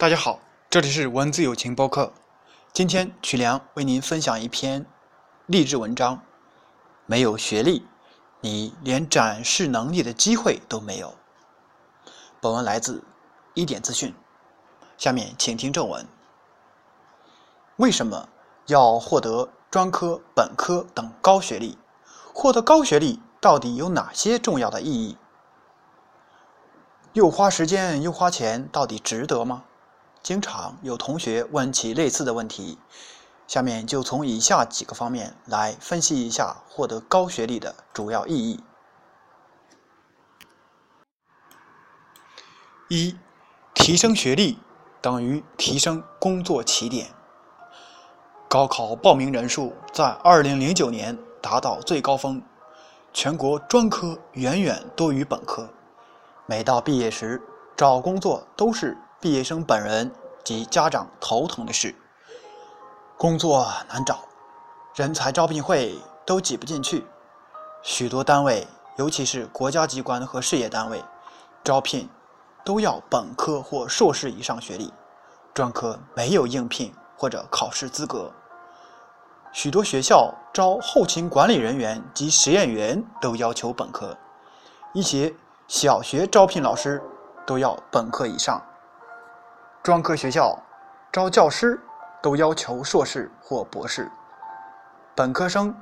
大家好，这里是文字友情播客。今天曲良为您分享一篇励志文章。没有学历，你连展示能力的机会都没有。本文来自一点资讯。下面请听正文。为什么要获得专科、本科等高学历？获得高学历到底有哪些重要的意义？又花时间又花钱，到底值得吗？经常有同学问起类似的问题，下面就从以下几个方面来分析一下获得高学历的主要意义。一、提升学历等于提升工作起点。高考报名人数在2009年达到最高峰，全国专科远远多于本科。每到毕业时，找工作都是毕业生本人及家长头疼的事。工作难找，人才招聘会都挤不进去。许多单位，尤其是国家机关和事业单位，招聘都要本科或硕士以上学历，专科没有应聘或者考试资格。许多学校招后勤管理人员及实验员都要求本科，一些小学招聘老师都要本科以上，专科学校招教师都要求硕士或博士，本科生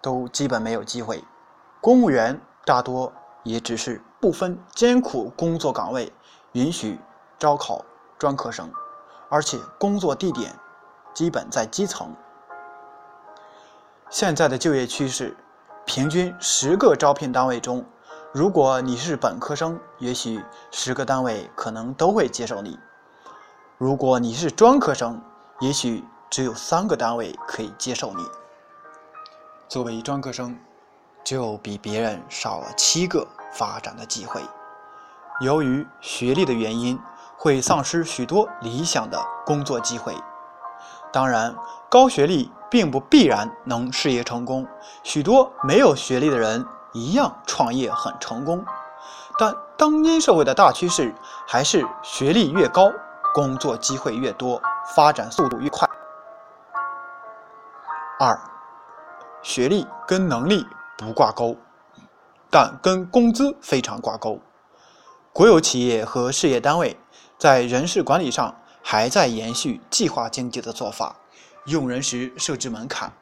都基本没有机会。公务员大多也只是部分艰苦工作岗位允许招考专科生，而且工作地点基本在基层。现在的就业趋势，平均十个招聘单位中，如果你是本科生，也许十个单位可能都会接受你；如果你是专科生，也许只有三个单位可以接受你。作为专科生，就比别人少了七个发展的机会。由于学历的原因，会丧失许多理想的工作机会。当然，高学历。并不必然能事业成功，许多没有学历的人一样创业很成功。但当今社会的大趋势还是学历越高，工作机会越多，发展速度越快。二，学历跟能力不挂钩，但跟工资非常挂钩。国有企业和事业单位在人事管理上还在延续计划经济的做法。用人时设置门槛，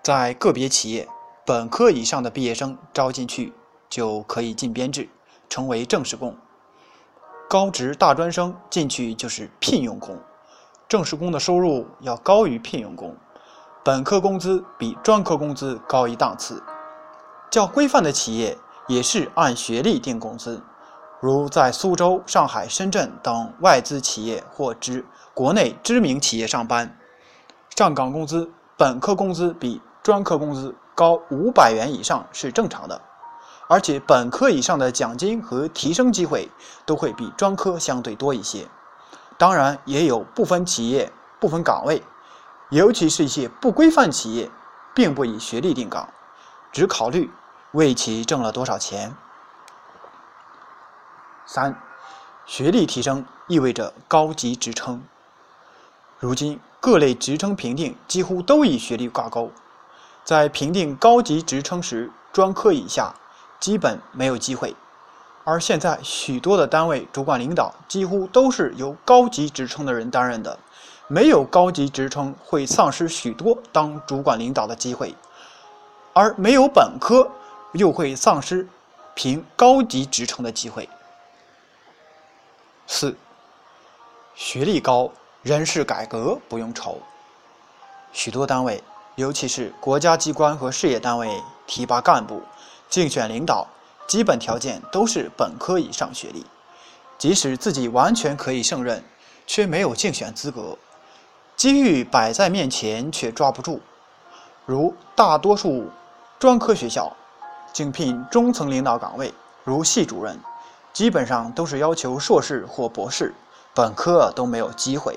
在个别企业，本科以上的毕业生招进去就可以进编制，成为正式工。高职大专生进去就是聘用工，正式工的收入要高于聘用工，本科工资比专科工资高一档次。较规范的企业也是按学历定工资，如在苏州、上海、深圳等外资企业或知国内知名企业上班。上岗工资，本科工资比专科工资高五百元以上是正常的，而且本科以上的奖金和提升机会都会比专科相对多一些。当然，也有部分企业、部分岗位，尤其是一些不规范企业，并不以学历定岗，只考虑为其挣了多少钱。三，学历提升意味着高级职称。如今。各类职称评定几乎都以学历挂钩，在评定高级职称时，专科以下基本没有机会。而现在许多的单位主管领导几乎都是由高级职称的人担任的，没有高级职称会丧失许多当主管领导的机会，而没有本科又会丧失评高级职称的机会。四，学历高。人事改革不用愁，许多单位，尤其是国家机关和事业单位提拔干部、竞选领导，基本条件都是本科以上学历。即使自己完全可以胜任，却没有竞选资格。机遇摆在面前却抓不住。如大多数专科学校，竞聘中层领导岗位，如系主任，基本上都是要求硕士或博士，本科都没有机会。